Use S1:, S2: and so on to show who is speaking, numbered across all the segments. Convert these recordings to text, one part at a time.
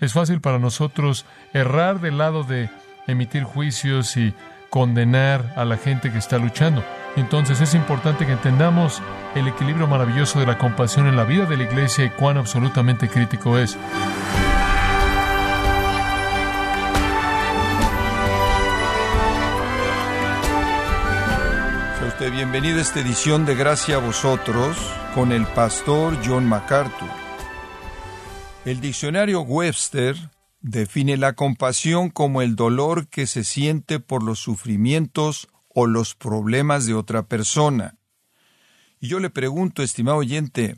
S1: Es fácil para nosotros errar del lado de emitir juicios y condenar a la gente que está luchando. Entonces es importante que entendamos el equilibrio maravilloso de la compasión en la vida de la iglesia y cuán absolutamente crítico es.
S2: Sea usted bienvenido a esta edición de Gracia a vosotros con el pastor John MacArthur. El diccionario Webster define la compasión como el dolor que se siente por los sufrimientos o los problemas de otra persona. Y yo le pregunto, estimado oyente,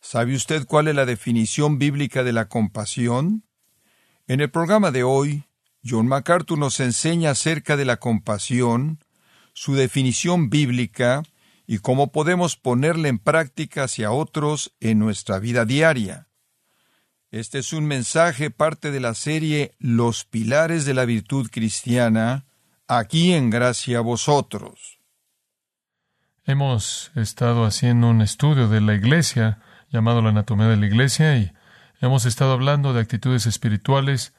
S2: ¿sabe usted cuál es la definición bíblica de la compasión? En el programa de hoy, John MacArthur nos enseña acerca de la compasión, su definición bíblica y cómo podemos ponerla en práctica hacia otros en nuestra vida diaria. Este es un mensaje parte de la serie Los pilares de la virtud cristiana, aquí en gracia a vosotros.
S1: Hemos estado haciendo un estudio de la iglesia llamado la anatomía de la iglesia y hemos estado hablando de actitudes espirituales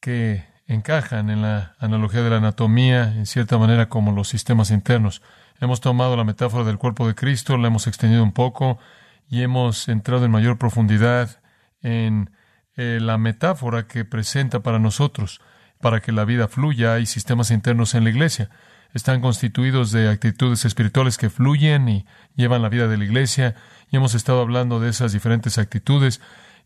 S1: que encajan en la analogía de la anatomía en cierta manera como los sistemas internos. Hemos tomado la metáfora del cuerpo de Cristo, la hemos extendido un poco y hemos entrado en mayor profundidad en eh, la metáfora que presenta para nosotros. Para que la vida fluya hay sistemas internos en la iglesia. Están constituidos de actitudes espirituales que fluyen y llevan la vida de la iglesia. Y hemos estado hablando de esas diferentes actitudes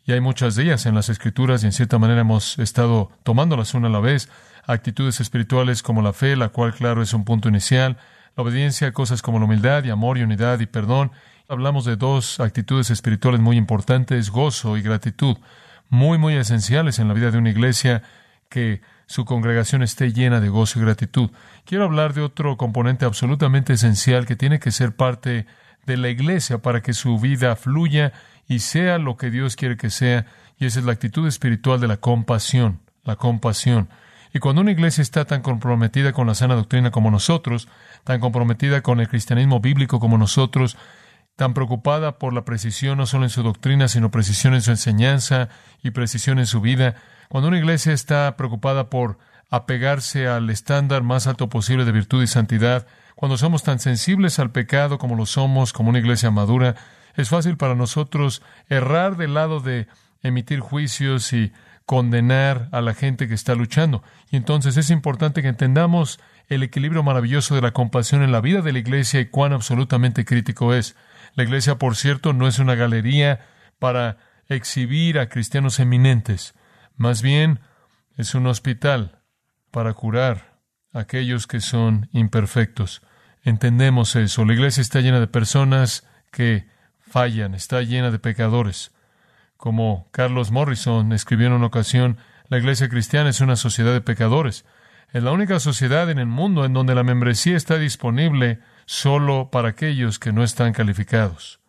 S1: y hay muchas de ellas en las escrituras y en cierta manera hemos estado tomándolas una a la vez. Actitudes espirituales como la fe, la cual claro es un punto inicial. La obediencia, cosas como la humildad y amor y unidad y perdón. Hablamos de dos actitudes espirituales muy importantes, gozo y gratitud, muy, muy esenciales en la vida de una iglesia que su congregación esté llena de gozo y gratitud. Quiero hablar de otro componente absolutamente esencial que tiene que ser parte de la iglesia para que su vida fluya y sea lo que Dios quiere que sea, y esa es la actitud espiritual de la compasión, la compasión. Y cuando una iglesia está tan comprometida con la sana doctrina como nosotros, tan comprometida con el cristianismo bíblico como nosotros, tan preocupada por la precisión no solo en su doctrina, sino precisión en su enseñanza y precisión en su vida, cuando una iglesia está preocupada por apegarse al estándar más alto posible de virtud y santidad, cuando somos tan sensibles al pecado como lo somos como una iglesia madura, es fácil para nosotros errar del lado de emitir juicios y condenar a la gente que está luchando. Y entonces es importante que entendamos el equilibrio maravilloso de la compasión en la vida de la iglesia y cuán absolutamente crítico es. La iglesia, por cierto, no es una galería para exhibir a cristianos eminentes. Más bien, es un hospital para curar a aquellos que son imperfectos. Entendemos eso. La iglesia está llena de personas que fallan, está llena de pecadores. Como Carlos Morrison escribió en una ocasión, la iglesia cristiana es una sociedad de pecadores. Es la única sociedad en el mundo en donde la membresía está disponible solo para aquellos que no están calificados.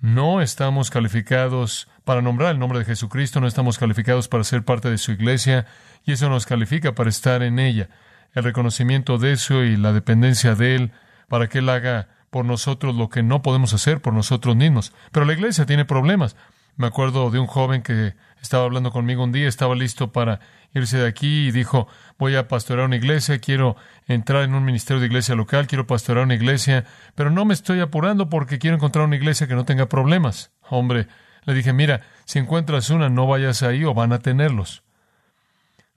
S1: No estamos calificados para nombrar el nombre de Jesucristo, no estamos calificados para ser parte de su iglesia y eso nos califica para estar en ella. El reconocimiento de eso y la dependencia de Él para que Él haga por nosotros lo que no podemos hacer por nosotros mismos. Pero la iglesia tiene problemas. Me acuerdo de un joven que estaba hablando conmigo un día, estaba listo para irse de aquí y dijo, voy a pastorear una iglesia, quiero entrar en un ministerio de iglesia local, quiero pastorear una iglesia, pero no me estoy apurando porque quiero encontrar una iglesia que no tenga problemas. Hombre, le dije, mira, si encuentras una, no vayas ahí o van a tenerlos.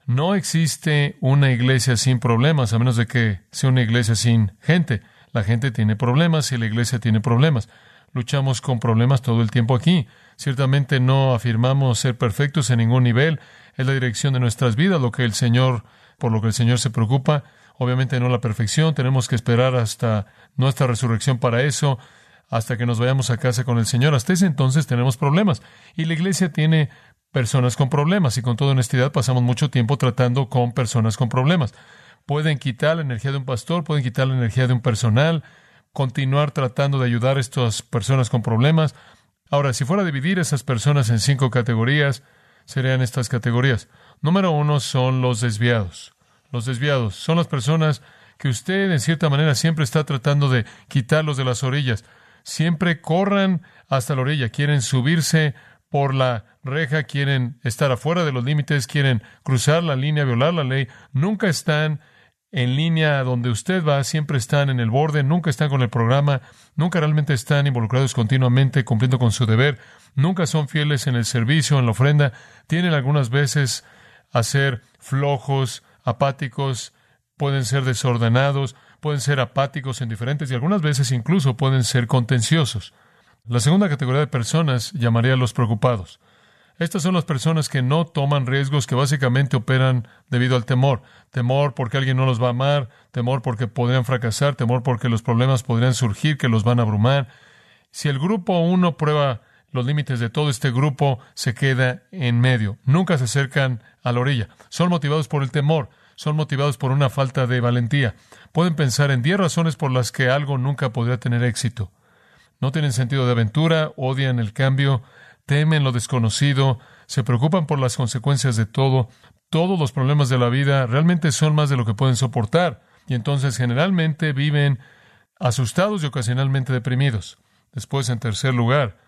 S1: No existe una iglesia sin problemas, a menos de que sea una iglesia sin gente. La gente tiene problemas y la iglesia tiene problemas. Luchamos con problemas todo el tiempo aquí. Ciertamente no afirmamos ser perfectos en ningún nivel. Es la dirección de nuestras vidas lo que el Señor, por lo que el Señor se preocupa. Obviamente no la perfección. Tenemos que esperar hasta nuestra resurrección para eso, hasta que nos vayamos a casa con el Señor. Hasta ese entonces tenemos problemas. Y la iglesia tiene personas con problemas y con toda honestidad pasamos mucho tiempo tratando con personas con problemas. Pueden quitar la energía de un pastor, pueden quitar la energía de un personal, continuar tratando de ayudar a estas personas con problemas, Ahora, si fuera a dividir esas personas en cinco categorías, serían estas categorías. Número uno son los desviados. Los desviados son las personas que usted, en cierta manera, siempre está tratando de quitarlos de las orillas. Siempre corran hasta la orilla, quieren subirse por la reja, quieren estar afuera de los límites, quieren cruzar la línea, violar la ley, nunca están en línea donde usted va, siempre están en el borde, nunca están con el programa, nunca realmente están involucrados continuamente cumpliendo con su deber, nunca son fieles en el servicio, en la ofrenda, tienen algunas veces a ser flojos, apáticos, pueden ser desordenados, pueden ser apáticos, indiferentes y algunas veces incluso pueden ser contenciosos. La segunda categoría de personas llamaría a los preocupados. Estas son las personas que no toman riesgos, que básicamente operan debido al temor. Temor porque alguien no los va a amar, temor porque podrían fracasar, temor porque los problemas podrían surgir, que los van a abrumar. Si el grupo uno prueba los límites de todo este grupo, se queda en medio. Nunca se acercan a la orilla. Son motivados por el temor, son motivados por una falta de valentía. Pueden pensar en diez razones por las que algo nunca podría tener éxito no tienen sentido de aventura, odian el cambio, temen lo desconocido, se preocupan por las consecuencias de todo, todos los problemas de la vida realmente son más de lo que pueden soportar, y entonces generalmente viven asustados y ocasionalmente deprimidos. Después, en tercer lugar,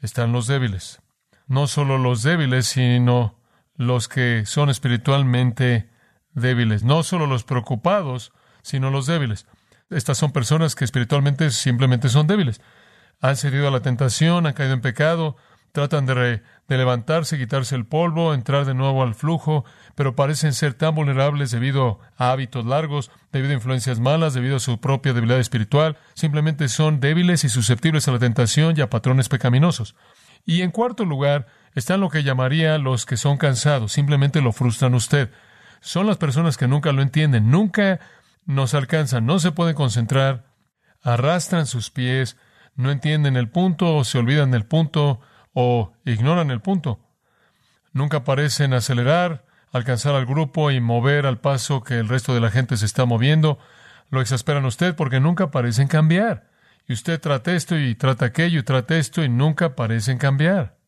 S1: están los débiles. No solo los débiles, sino los que son espiritualmente débiles. No solo los preocupados, sino los débiles. Estas son personas que espiritualmente simplemente son débiles han cedido a la tentación, han caído en pecado, tratan de, de, levantarse, quitarse el polvo, entrar de nuevo al flujo, pero parecen ser tan vulnerables debido a hábitos largos, debido a influencias malas, debido a su propia debilidad espiritual, simplemente son débiles y susceptibles a la tentación y a patrones pecaminosos. Y en cuarto lugar, están lo que llamaría los que son cansados, simplemente lo frustran usted. Son las personas que nunca lo entienden, nunca nos alcanzan, no se pueden concentrar, arrastran sus pies, no entienden el punto o se olvidan del punto o ignoran el punto. Nunca parecen acelerar, alcanzar al grupo y mover al paso que el resto de la gente se está moviendo. Lo exasperan usted porque nunca parecen cambiar. Y usted trata esto y trata aquello y trata esto y nunca parecen cambiar.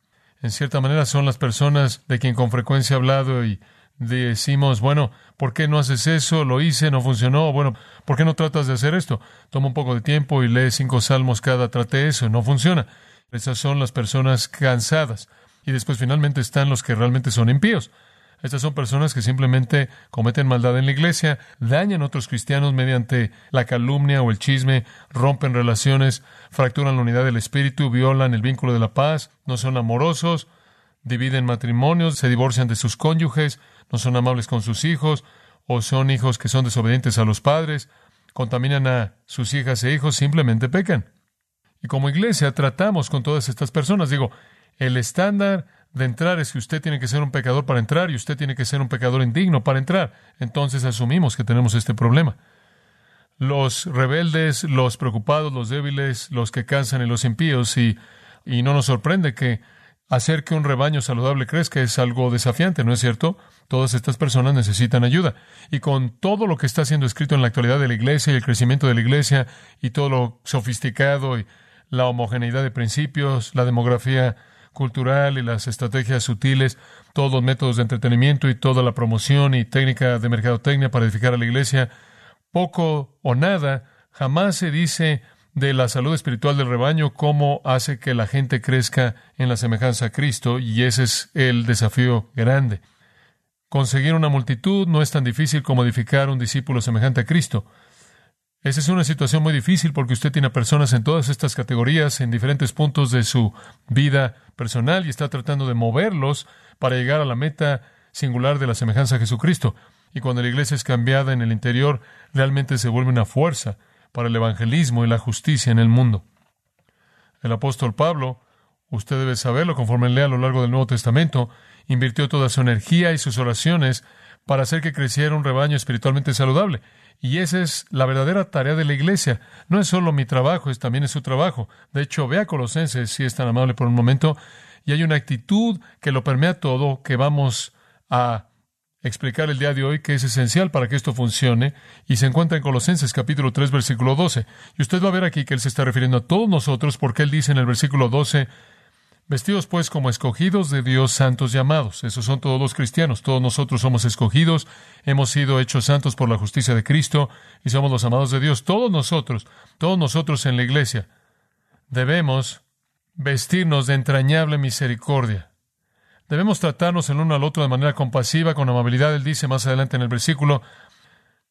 S1: En cierta manera son las personas de quien con frecuencia he hablado y decimos, bueno, ¿por qué no haces eso? Lo hice, no funcionó. Bueno, ¿por qué no tratas de hacer esto? Toma un poco de tiempo y lee cinco salmos cada, trate eso, no funciona. Esas son las personas cansadas. Y después finalmente están los que realmente son impíos. Estas son personas que simplemente cometen maldad en la iglesia, dañan a otros cristianos mediante la calumnia o el chisme, rompen relaciones, fracturan la unidad del espíritu, violan el vínculo de la paz, no son amorosos, dividen matrimonios, se divorcian de sus cónyuges, no son amables con sus hijos, o son hijos que son desobedientes a los padres, contaminan a sus hijas e hijos, simplemente pecan. Y como iglesia tratamos con todas estas personas. Digo, el estándar de entrar es que usted tiene que ser un pecador para entrar y usted tiene que ser un pecador indigno para entrar. Entonces asumimos que tenemos este problema. Los rebeldes, los preocupados, los débiles, los que cansan y los impíos, y, y no nos sorprende que hacer que un rebaño saludable crezca es algo desafiante, ¿no es cierto? Todas estas personas necesitan ayuda. Y con todo lo que está siendo escrito en la actualidad de la iglesia y el crecimiento de la iglesia y todo lo sofisticado y la homogeneidad de principios, la demografía cultural y las estrategias sutiles, todos los métodos de entretenimiento y toda la promoción y técnica de mercadotecnia para edificar a la iglesia, poco o nada, jamás se dice de la salud espiritual del rebaño, cómo hace que la gente crezca en la semejanza a Cristo, y ese es el desafío grande. Conseguir una multitud no es tan difícil como edificar un discípulo semejante a Cristo. Esa es una situación muy difícil porque usted tiene personas en todas estas categorías, en diferentes puntos de su vida personal, y está tratando de moverlos para llegar a la meta singular de la semejanza a Jesucristo. Y cuando la iglesia es cambiada en el interior, realmente se vuelve una fuerza para el evangelismo y la justicia en el mundo. El apóstol Pablo, usted debe saberlo conforme lea a lo largo del Nuevo Testamento, invirtió toda su energía y sus oraciones para hacer que creciera un rebaño espiritualmente saludable. Y esa es la verdadera tarea de la iglesia. No es solo mi trabajo, es también es su trabajo. De hecho, vea Colosenses, si es tan amable por un momento, y hay una actitud que lo permea todo, que vamos a explicar el día de hoy que es esencial para que esto funcione y se encuentra en Colosenses capítulo 3 versículo 12. Y usted va a ver aquí que él se está refiriendo a todos nosotros porque él dice en el versículo 12, vestidos pues como escogidos de Dios santos llamados. Esos son todos los cristianos, todos nosotros somos escogidos, hemos sido hechos santos por la justicia de Cristo y somos los amados de Dios. Todos nosotros, todos nosotros en la iglesia debemos vestirnos de entrañable misericordia. Debemos tratarnos el uno al otro de manera compasiva, con amabilidad. Él dice más adelante en el versículo,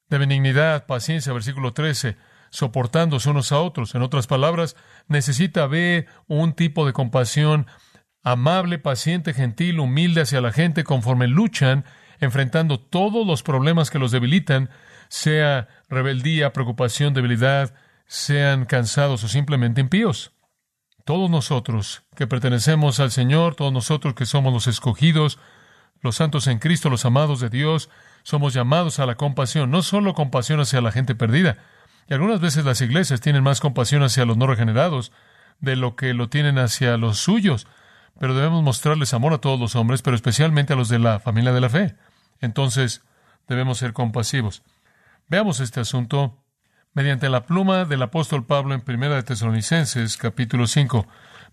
S1: de benignidad, paciencia, versículo 13, soportándose unos a otros. En otras palabras, necesita ver un tipo de compasión amable, paciente, gentil, humilde hacia la gente conforme luchan, enfrentando todos los problemas que los debilitan, sea rebeldía, preocupación, debilidad, sean cansados o simplemente impíos. Todos nosotros que pertenecemos al Señor, todos nosotros que somos los escogidos, los santos en Cristo, los amados de Dios, somos llamados a la compasión, no solo compasión hacia la gente perdida. Y algunas veces las iglesias tienen más compasión hacia los no regenerados de lo que lo tienen hacia los suyos, pero debemos mostrarles amor a todos los hombres, pero especialmente a los de la familia de la fe. Entonces, debemos ser compasivos. Veamos este asunto mediante la pluma del apóstol Pablo en Primera de Tesalonicenses, capítulo 5.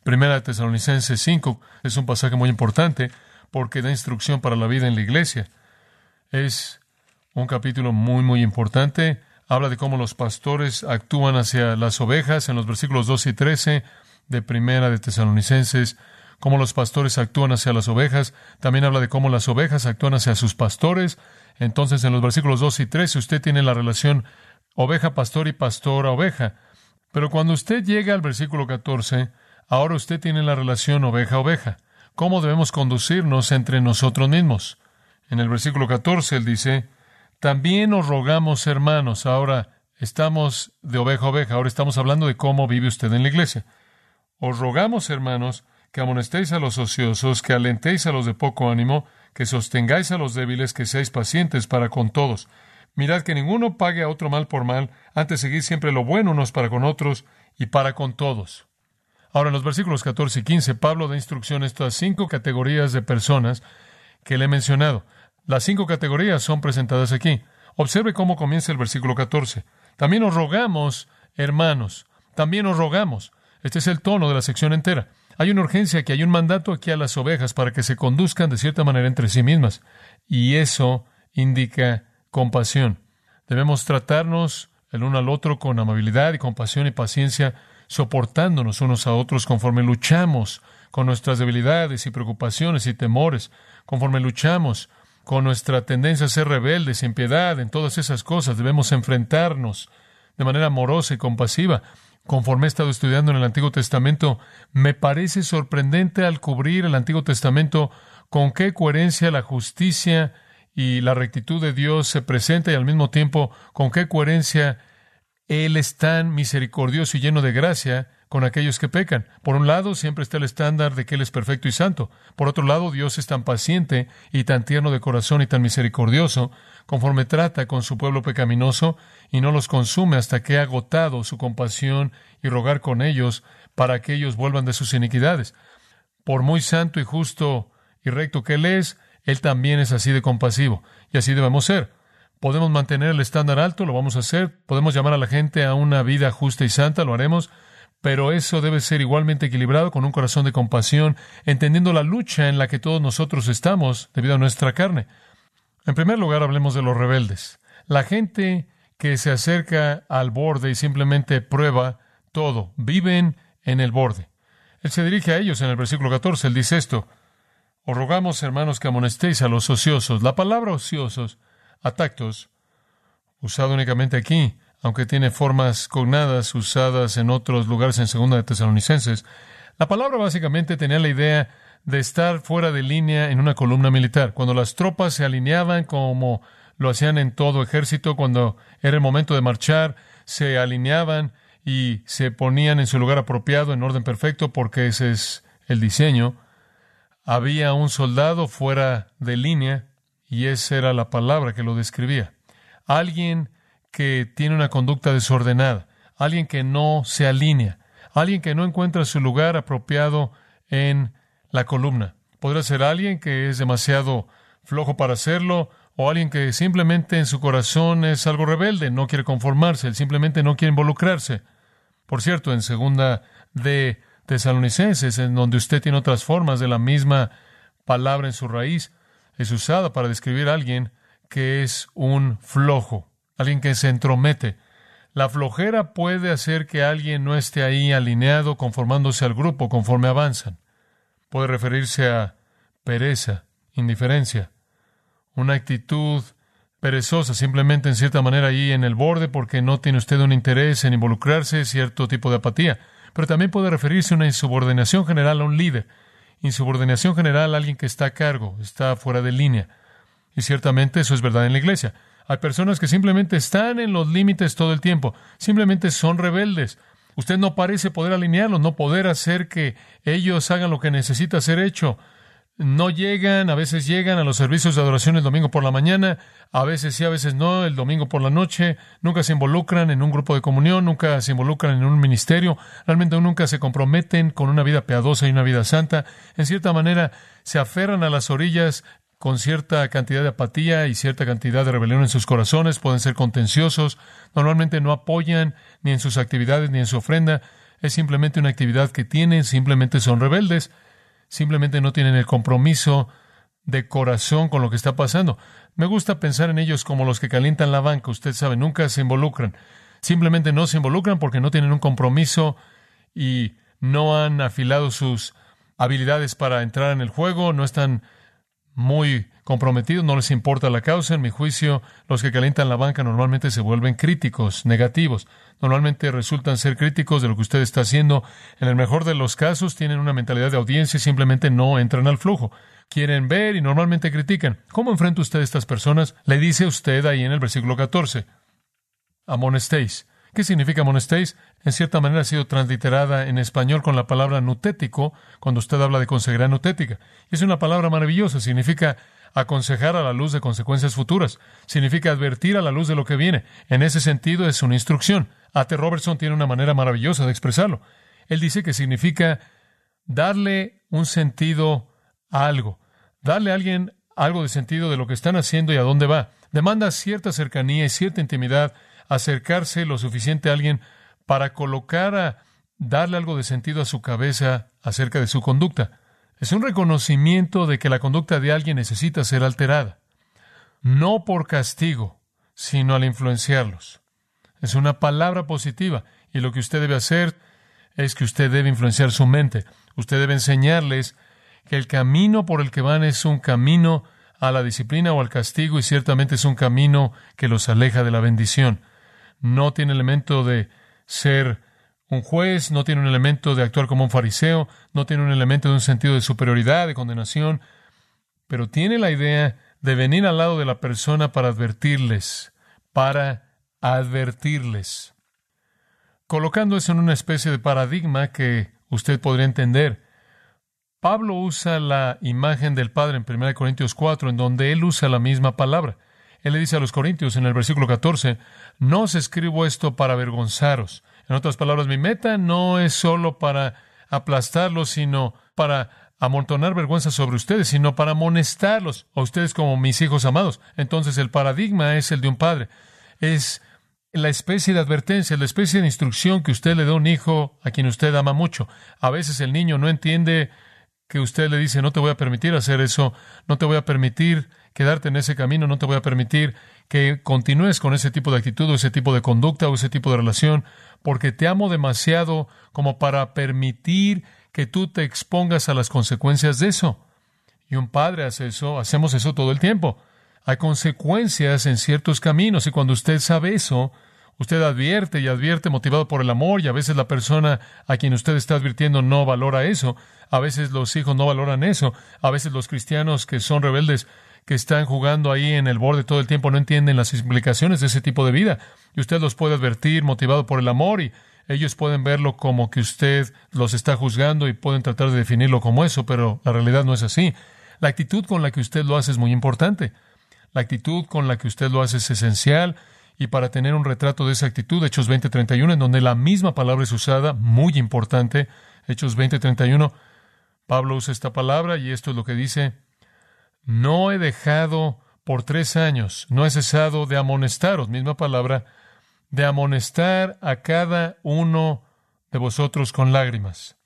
S1: Primera de Tesalonicenses 5 es un pasaje muy importante porque da instrucción para la vida en la iglesia. Es un capítulo muy, muy importante. Habla de cómo los pastores actúan hacia las ovejas en los versículos 2 y 13 de Primera de Tesalonicenses, cómo los pastores actúan hacia las ovejas. También habla de cómo las ovejas actúan hacia sus pastores. Entonces, en los versículos 2 y 13, usted tiene la relación oveja, pastor y pastor a oveja. Pero cuando usted llega al versículo 14, ahora usted tiene la relación oveja-oveja. ¿Cómo debemos conducirnos entre nosotros mismos? En el versículo 14 él dice, también os rogamos, hermanos, ahora estamos de oveja a oveja, ahora estamos hablando de cómo vive usted en la iglesia. Os rogamos, hermanos, que amonestéis a los ociosos, que alentéis a los de poco ánimo, que sostengáis a los débiles, que seáis pacientes para con todos. Mirad que ninguno pague a otro mal por mal, antes seguid siempre lo bueno unos para con otros y para con todos. Ahora, en los versículos 14 y 15, Pablo da instrucción a estas cinco categorías de personas que le he mencionado. Las cinco categorías son presentadas aquí. Observe cómo comienza el versículo 14. También os rogamos, hermanos, también os rogamos. Este es el tono de la sección entera. Hay una urgencia que hay un mandato aquí a las ovejas para que se conduzcan de cierta manera entre sí mismas. Y eso indica compasión. Debemos tratarnos el uno al otro con amabilidad y compasión y paciencia, soportándonos unos a otros conforme luchamos con nuestras debilidades y preocupaciones y temores, conforme luchamos con nuestra tendencia a ser rebeldes, sin piedad, en todas esas cosas. Debemos enfrentarnos de manera amorosa y compasiva. Conforme he estado estudiando en el Antiguo Testamento, me parece sorprendente al cubrir el Antiguo Testamento con qué coherencia la justicia y la rectitud de Dios se presenta y al mismo tiempo con qué coherencia Él es tan misericordioso y lleno de gracia con aquellos que pecan. Por un lado, siempre está el estándar de que Él es perfecto y santo. Por otro lado, Dios es tan paciente y tan tierno de corazón y tan misericordioso, conforme trata con su pueblo pecaminoso y no los consume hasta que ha agotado su compasión y rogar con ellos para que ellos vuelvan de sus iniquidades. Por muy santo y justo y recto que Él es, él también es así de compasivo y así debemos ser. Podemos mantener el estándar alto, lo vamos a hacer. Podemos llamar a la gente a una vida justa y santa, lo haremos. Pero eso debe ser igualmente equilibrado con un corazón de compasión, entendiendo la lucha en la que todos nosotros estamos debido a nuestra carne. En primer lugar, hablemos de los rebeldes. La gente que se acerca al borde y simplemente prueba todo, viven en el borde. Él se dirige a ellos en el versículo 14. Él dice esto, os rogamos, hermanos, que amonestéis a los ociosos. La palabra ociosos, atactos, usado únicamente aquí, aunque tiene formas cognadas usadas en otros lugares en segunda de Tesalonicenses, la palabra básicamente tenía la idea de estar fuera de línea en una columna militar. Cuando las tropas se alineaban como lo hacían en todo ejército, cuando era el momento de marchar, se alineaban y se ponían en su lugar apropiado, en orden perfecto, porque ese es el diseño había un soldado fuera de línea y esa era la palabra que lo describía. Alguien que tiene una conducta desordenada, alguien que no se alinea, alguien que no encuentra su lugar apropiado en la columna. Podría ser alguien que es demasiado flojo para hacerlo o alguien que simplemente en su corazón es algo rebelde, no quiere conformarse, él simplemente no quiere involucrarse. Por cierto, en segunda de tesalonicenses, en donde usted tiene otras formas de la misma palabra en su raíz, es usada para describir a alguien que es un flojo, alguien que se entromete. La flojera puede hacer que alguien no esté ahí alineado, conformándose al grupo conforme avanzan. Puede referirse a pereza, indiferencia, una actitud perezosa, simplemente en cierta manera ahí en el borde porque no tiene usted un interés en involucrarse, cierto tipo de apatía. Pero también puede referirse a una insubordinación general a un líder, insubordinación general a alguien que está a cargo, está fuera de línea. Y ciertamente eso es verdad en la iglesia. Hay personas que simplemente están en los límites todo el tiempo, simplemente son rebeldes. Usted no parece poder alinearlos, no poder hacer que ellos hagan lo que necesita ser hecho. No llegan, a veces llegan a los servicios de adoración el domingo por la mañana, a veces sí, a veces no, el domingo por la noche, nunca se involucran en un grupo de comunión, nunca se involucran en un ministerio, realmente nunca se comprometen con una vida piadosa y una vida santa, en cierta manera se aferran a las orillas con cierta cantidad de apatía y cierta cantidad de rebelión en sus corazones, pueden ser contenciosos, normalmente no apoyan ni en sus actividades ni en su ofrenda, es simplemente una actividad que tienen, simplemente son rebeldes, simplemente no tienen el compromiso de corazón con lo que está pasando. Me gusta pensar en ellos como los que calientan la banca, usted sabe, nunca se involucran. Simplemente no se involucran porque no tienen un compromiso y no han afilado sus habilidades para entrar en el juego, no están muy comprometidos, no les importa la causa. En mi juicio, los que calientan la banca normalmente se vuelven críticos, negativos. Normalmente resultan ser críticos de lo que usted está haciendo. En el mejor de los casos, tienen una mentalidad de audiencia y simplemente no entran al flujo. Quieren ver y normalmente critican. ¿Cómo enfrenta usted a estas personas? Le dice usted ahí en el versículo 14. Amonestéis. ¿Qué significa amonestéis? En cierta manera ha sido transliterada en español con la palabra nutético cuando usted habla de consejera nutética. Es una palabra maravillosa, significa aconsejar a la luz de consecuencias futuras, significa advertir a la luz de lo que viene. En ese sentido es una instrucción. A.T. Robertson tiene una manera maravillosa de expresarlo. Él dice que significa darle un sentido a algo, darle a alguien algo de sentido de lo que están haciendo y a dónde va. Demanda cierta cercanía y cierta intimidad acercarse lo suficiente a alguien para colocar a darle algo de sentido a su cabeza acerca de su conducta. Es un reconocimiento de que la conducta de alguien necesita ser alterada, no por castigo, sino al influenciarlos. Es una palabra positiva y lo que usted debe hacer es que usted debe influenciar su mente. Usted debe enseñarles que el camino por el que van es un camino a la disciplina o al castigo y ciertamente es un camino que los aleja de la bendición no tiene elemento de ser un juez, no tiene un elemento de actuar como un fariseo, no tiene un elemento de un sentido de superioridad, de condenación, pero tiene la idea de venir al lado de la persona para advertirles, para advertirles, colocando eso en una especie de paradigma que usted podría entender. Pablo usa la imagen del Padre en 1 Corintios 4, en donde él usa la misma palabra. Él le dice a los Corintios en el versículo 14, no os escribo esto para avergonzaros. En otras palabras, mi meta no es solo para aplastarlos, sino para amontonar vergüenza sobre ustedes, sino para amonestarlos a ustedes como mis hijos amados. Entonces el paradigma es el de un padre. Es la especie de advertencia, la especie de instrucción que usted le da a un hijo a quien usted ama mucho. A veces el niño no entiende que usted le dice, no te voy a permitir hacer eso, no te voy a permitir quedarte en ese camino, no te voy a permitir que continúes con ese tipo de actitud o ese tipo de conducta o ese tipo de relación, porque te amo demasiado como para permitir que tú te expongas a las consecuencias de eso. Y un padre hace eso, hacemos eso todo el tiempo. Hay consecuencias en ciertos caminos y cuando usted sabe eso, usted advierte y advierte motivado por el amor y a veces la persona a quien usted está advirtiendo no valora eso, a veces los hijos no valoran eso, a veces los cristianos que son rebeldes que están jugando ahí en el borde todo el tiempo no entienden las implicaciones de ese tipo de vida. Y usted los puede advertir motivado por el amor y ellos pueden verlo como que usted los está juzgando y pueden tratar de definirlo como eso, pero la realidad no es así. La actitud con la que usted lo hace es muy importante. La actitud con la que usted lo hace es esencial y para tener un retrato de esa actitud, Hechos 20:31, en donde la misma palabra es usada, muy importante, Hechos 20:31, Pablo usa esta palabra y esto es lo que dice, no he dejado por tres años, no he cesado de amonestaros, misma palabra, de amonestar a cada uno de vosotros con lágrimas.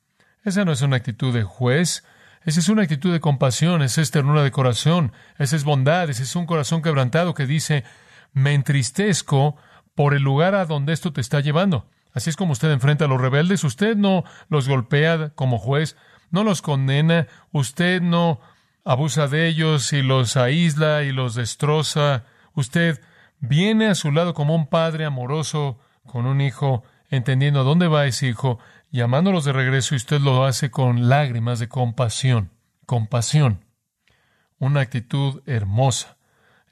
S1: Esa no es una actitud de juez, esa es una actitud de compasión, esa es ternura de corazón, esa es bondad, ese es un corazón quebrantado que dice, me entristezco por el lugar a donde esto te está llevando. Así es como usted enfrenta a los rebeldes. Usted no los golpea como juez, no los condena, usted no abusa de ellos y los aísla y los destroza. Usted viene a su lado como un padre amoroso con un hijo, entendiendo a dónde va ese hijo, llamándolos de regreso y usted lo hace con lágrimas de compasión. Compasión. Una actitud hermosa,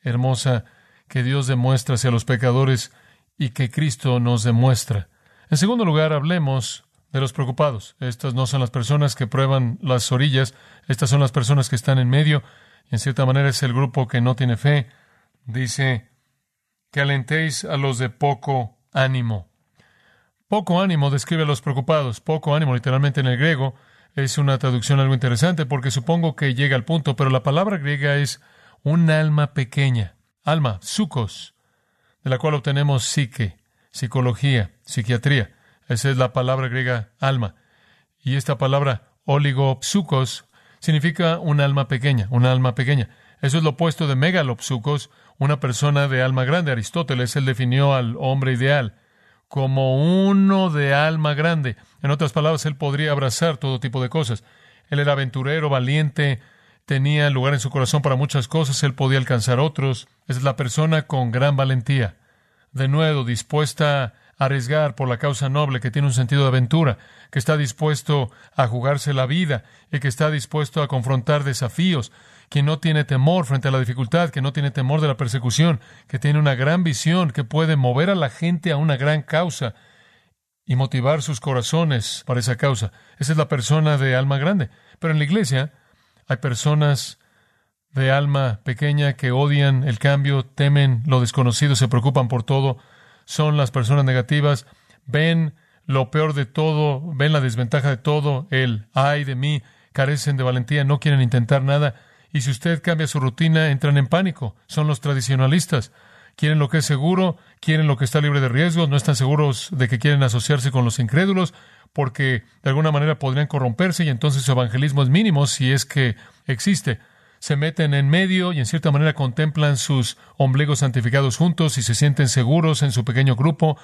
S1: hermosa que Dios demuestra hacia los pecadores y que Cristo nos demuestra. En segundo lugar, hablemos de los preocupados. Estas no son las personas que prueban las orillas, estas son las personas que están en medio, y en cierta manera es el grupo que no tiene fe. Dice que alentéis a los de poco ánimo. Poco ánimo describe a los preocupados. Poco ánimo, literalmente en el griego, es una traducción algo interesante porque supongo que llega al punto, pero la palabra griega es un alma pequeña, alma, sucos, de la cual obtenemos psique, psicología, psiquiatría. Esa es la palabra griega alma. Y esta palabra oligopsucos significa un alma pequeña, una alma pequeña. Eso es lo opuesto de megalopsucos, una persona de alma grande. Aristóteles, él definió al hombre ideal como uno de alma grande. En otras palabras, él podría abrazar todo tipo de cosas. Él era aventurero, valiente, tenía lugar en su corazón para muchas cosas, él podía alcanzar otros. es la persona con gran valentía de nuevo dispuesta arriesgar por la causa noble, que tiene un sentido de aventura, que está dispuesto a jugarse la vida y que está dispuesto a confrontar desafíos, que no tiene temor frente a la dificultad, que no tiene temor de la persecución, que tiene una gran visión, que puede mover a la gente a una gran causa y motivar sus corazones para esa causa. Esa es la persona de alma grande. Pero en la iglesia hay personas de alma pequeña que odian el cambio, temen lo desconocido, se preocupan por todo, son las personas negativas, ven lo peor de todo, ven la desventaja de todo, el ay de mí, carecen de valentía, no quieren intentar nada, y si usted cambia su rutina, entran en pánico, son los tradicionalistas, quieren lo que es seguro, quieren lo que está libre de riesgos, no están seguros de que quieren asociarse con los incrédulos, porque de alguna manera podrían corromperse y entonces su evangelismo es mínimo si es que existe se meten en medio y en cierta manera contemplan sus ombligos santificados juntos y se sienten seguros en su pequeño grupo,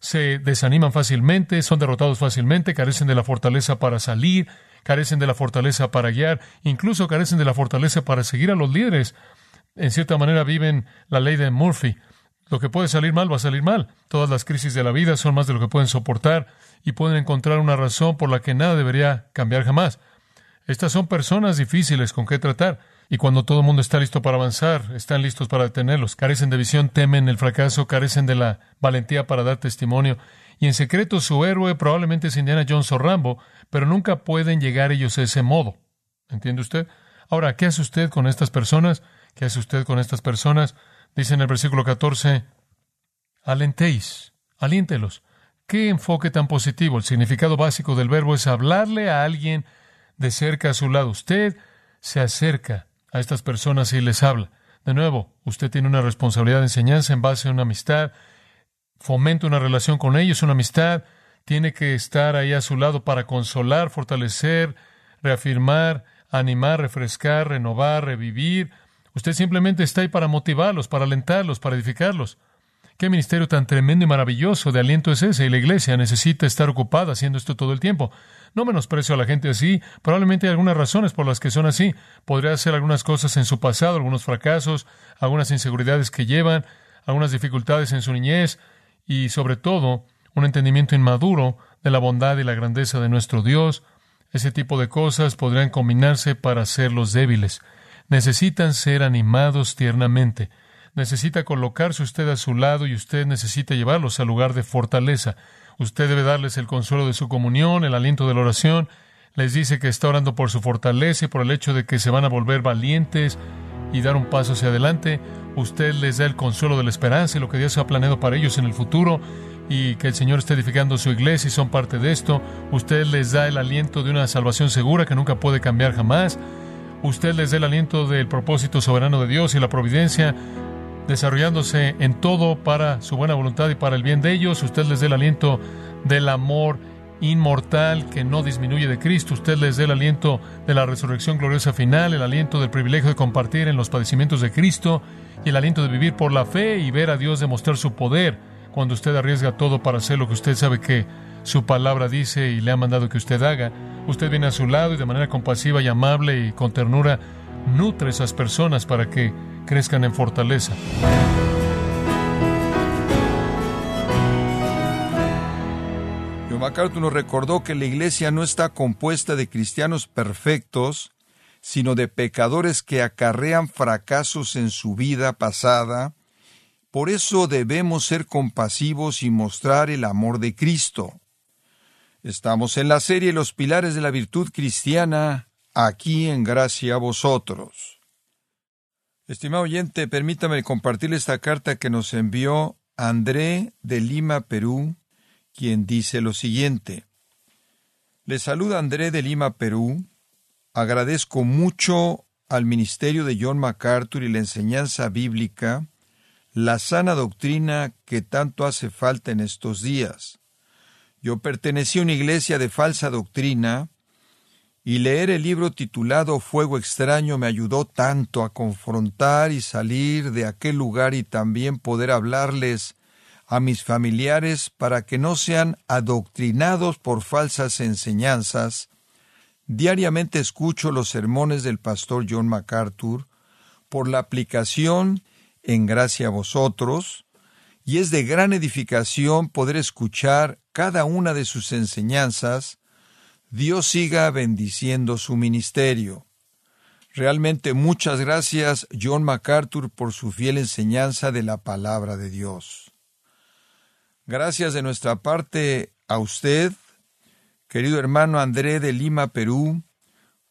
S1: se desaniman fácilmente, son derrotados fácilmente, carecen de la fortaleza para salir, carecen de la fortaleza para guiar, incluso carecen de la fortaleza para seguir a los líderes. En cierta manera viven la ley de Murphy. Lo que puede salir mal va a salir mal. Todas las crisis de la vida son más de lo que pueden soportar y pueden encontrar una razón por la que nada debería cambiar jamás. Estas son personas difíciles con que tratar. Y cuando todo el mundo está listo para avanzar, están listos para detenerlos. Carecen de visión, temen el fracaso, carecen de la valentía para dar testimonio. Y en secreto su héroe probablemente es Indiana Jones o Rambo, pero nunca pueden llegar ellos a ese modo. ¿Entiende usted? Ahora, ¿qué hace usted con estas personas? ¿Qué hace usted con estas personas? Dice en el versículo 14, alentéis, aliéntelos. ¿Qué enfoque tan positivo? El significado básico del verbo es hablarle a alguien de cerca a su lado. Usted se acerca a estas personas y les habla. De nuevo, usted tiene una responsabilidad de enseñanza en base a una amistad, fomenta una relación con ellos, una amistad, tiene que estar ahí a su lado para consolar, fortalecer, reafirmar, animar, refrescar, renovar, revivir. Usted simplemente está ahí para motivarlos, para alentarlos, para edificarlos. Qué ministerio tan tremendo y maravilloso de aliento es ese, y la iglesia necesita estar ocupada haciendo esto todo el tiempo. No menosprecio a la gente así, probablemente hay algunas razones por las que son así. Podría ser algunas cosas en su pasado, algunos fracasos, algunas inseguridades que llevan, algunas dificultades en su niñez y sobre todo un entendimiento inmaduro de la bondad y la grandeza de nuestro Dios. Ese tipo de cosas podrían combinarse para hacerlos débiles. Necesitan ser animados tiernamente. Necesita colocarse usted a su lado y usted necesita llevarlos al lugar de fortaleza. Usted debe darles el consuelo de su comunión, el aliento de la oración. Les dice que está orando por su fortaleza y por el hecho de que se van a volver valientes y dar un paso hacia adelante. Usted les da el consuelo de la esperanza y lo que Dios ha planeado para ellos en el futuro y que el Señor está edificando su iglesia y son parte de esto. Usted les da el aliento de una salvación segura que nunca puede cambiar jamás. Usted les da el aliento del propósito soberano de Dios y la providencia desarrollándose en todo para su buena voluntad y para el bien de ellos. Usted les dé el aliento del amor inmortal que no disminuye de Cristo. Usted les dé el aliento de la resurrección gloriosa final, el aliento del privilegio de compartir en los padecimientos de Cristo y el aliento de vivir por la fe y ver a Dios demostrar su poder cuando usted arriesga todo para hacer lo que usted sabe que su palabra dice y le ha mandado que usted haga, usted viene a su lado y de manera compasiva y amable y con ternura nutre esas personas para que crezcan en fortaleza.
S2: John MacArthur nos recordó que la iglesia no está compuesta de cristianos perfectos, sino de pecadores que acarrean fracasos en su vida pasada. Por eso debemos ser compasivos y mostrar el amor de Cristo. Estamos en la serie Los Pilares de la Virtud Cristiana, aquí en Gracia a vosotros. Estimado oyente, permítame compartir esta carta que nos envió André de Lima, Perú, quien dice lo siguiente. Le saluda André de Lima, Perú. Agradezco mucho al ministerio de John MacArthur y la enseñanza bíblica, la sana doctrina que tanto hace falta en estos días. Yo pertenecí a una iglesia de falsa doctrina, y leer el libro titulado Fuego extraño me ayudó tanto a confrontar y salir de aquel lugar y también poder hablarles a mis familiares para que no sean adoctrinados por falsas enseñanzas. Diariamente escucho los sermones del pastor John MacArthur por la aplicación en gracia a vosotros, y es de gran edificación poder escuchar cada una de sus enseñanzas, Dios siga bendiciendo su ministerio. Realmente muchas gracias John MacArthur por su fiel enseñanza de la palabra de Dios. Gracias de nuestra parte a usted, querido hermano André de Lima, Perú,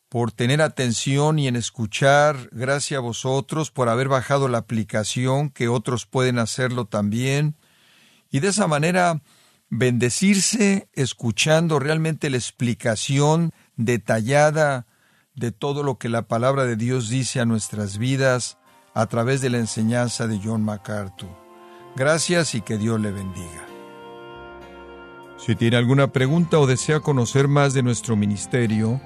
S2: por tener atención y en escuchar, gracias a vosotros por haber bajado la aplicación, que otros pueden hacerlo también, y de esa manera bendecirse escuchando realmente la explicación detallada de todo lo que la palabra de Dios dice a nuestras vidas a través de la enseñanza de John MacArthur. Gracias y que Dios le bendiga. Si tiene alguna pregunta o desea conocer más de nuestro ministerio,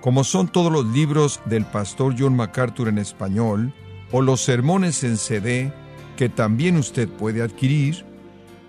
S2: como son todos los libros del pastor John MacArthur en español, o los sermones en CD, que también usted puede adquirir,